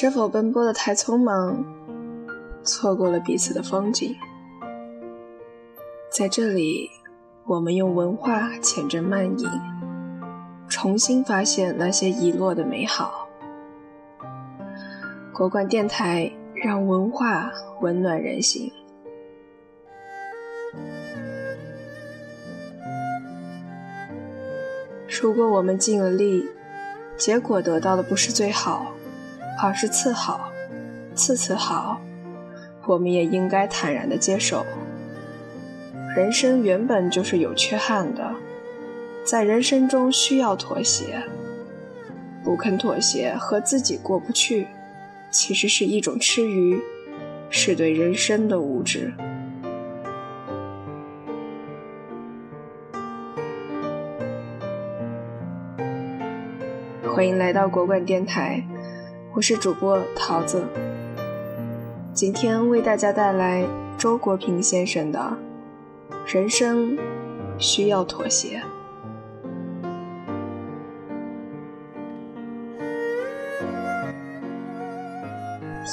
是否奔波的太匆忙，错过了彼此的风景？在这里，我们用文化浅斟慢饮，重新发现那些遗落的美好。国馆电台让文化温暖人心。如果我们尽了力，结果得到的不是最好。而是次好，次次好，我们也应该坦然的接受。人生原本就是有缺憾的，在人生中需要妥协，不肯妥协和自己过不去，其实是一种吃鱼，是对人生的无知。欢迎来到国馆电台。我是主播桃子，今天为大家带来周国平先生的《人生需要妥协》。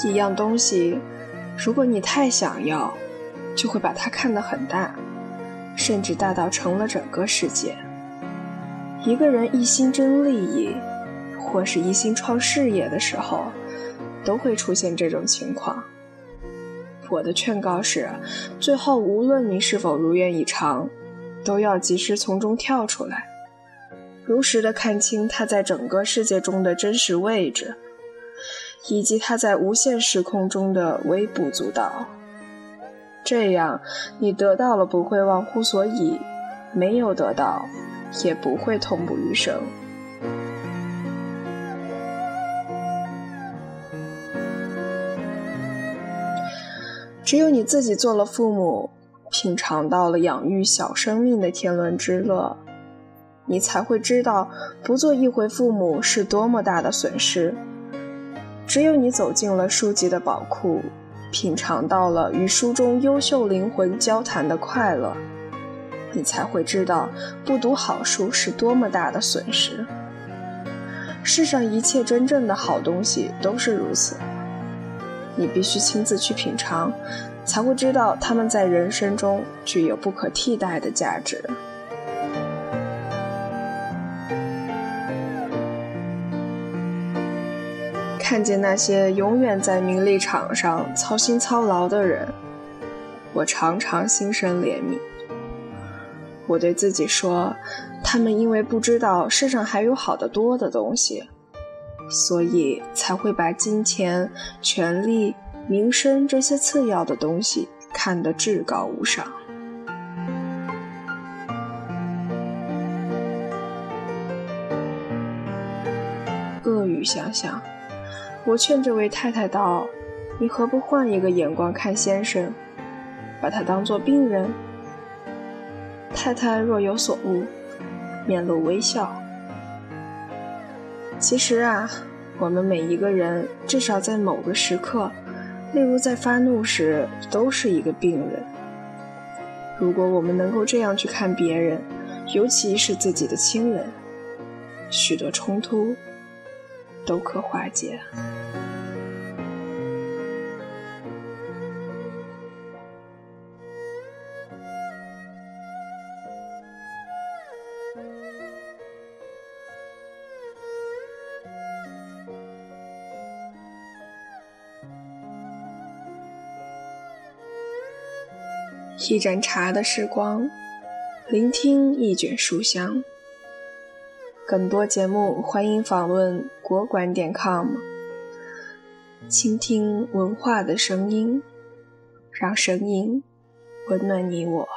一样东西，如果你太想要，就会把它看得很大，甚至大到成了整个世界。一个人一心争利益。或是一心创事业的时候，都会出现这种情况。我的劝告是：最后无论你是否如愿以偿，都要及时从中跳出来，如实的看清他在整个世界中的真实位置，以及他在无限时空中的微不足道。这样，你得到了不会忘乎所以，没有得到，也不会痛不欲生。只有你自己做了父母，品尝到了养育小生命的天伦之乐，你才会知道不做一回父母是多么大的损失。只有你走进了书籍的宝库，品尝到了与书中优秀灵魂交谈的快乐，你才会知道不读好书是多么大的损失。世上一切真正的好东西都是如此。你必须亲自去品尝，才会知道他们在人生中具有不可替代的价值。看见那些永远在名利场上操心操劳的人，我常常心生怜悯。我对自己说，他们因为不知道世上还有好得多的东西。所以才会把金钱、权力、名声这些次要的东西看得至高无上。恶语相向，我劝这位太太道：“你何不换一个眼光看先生，把他当做病人？”太太若有所悟，面露微笑。其实啊，我们每一个人至少在某个时刻，例如在发怒时，都是一个病人。如果我们能够这样去看别人，尤其是自己的亲人，许多冲突都可化解。一盏茶的时光，聆听一卷书香。更多节目，欢迎访问国馆点 com，倾听文化的声音，让声音温暖你我。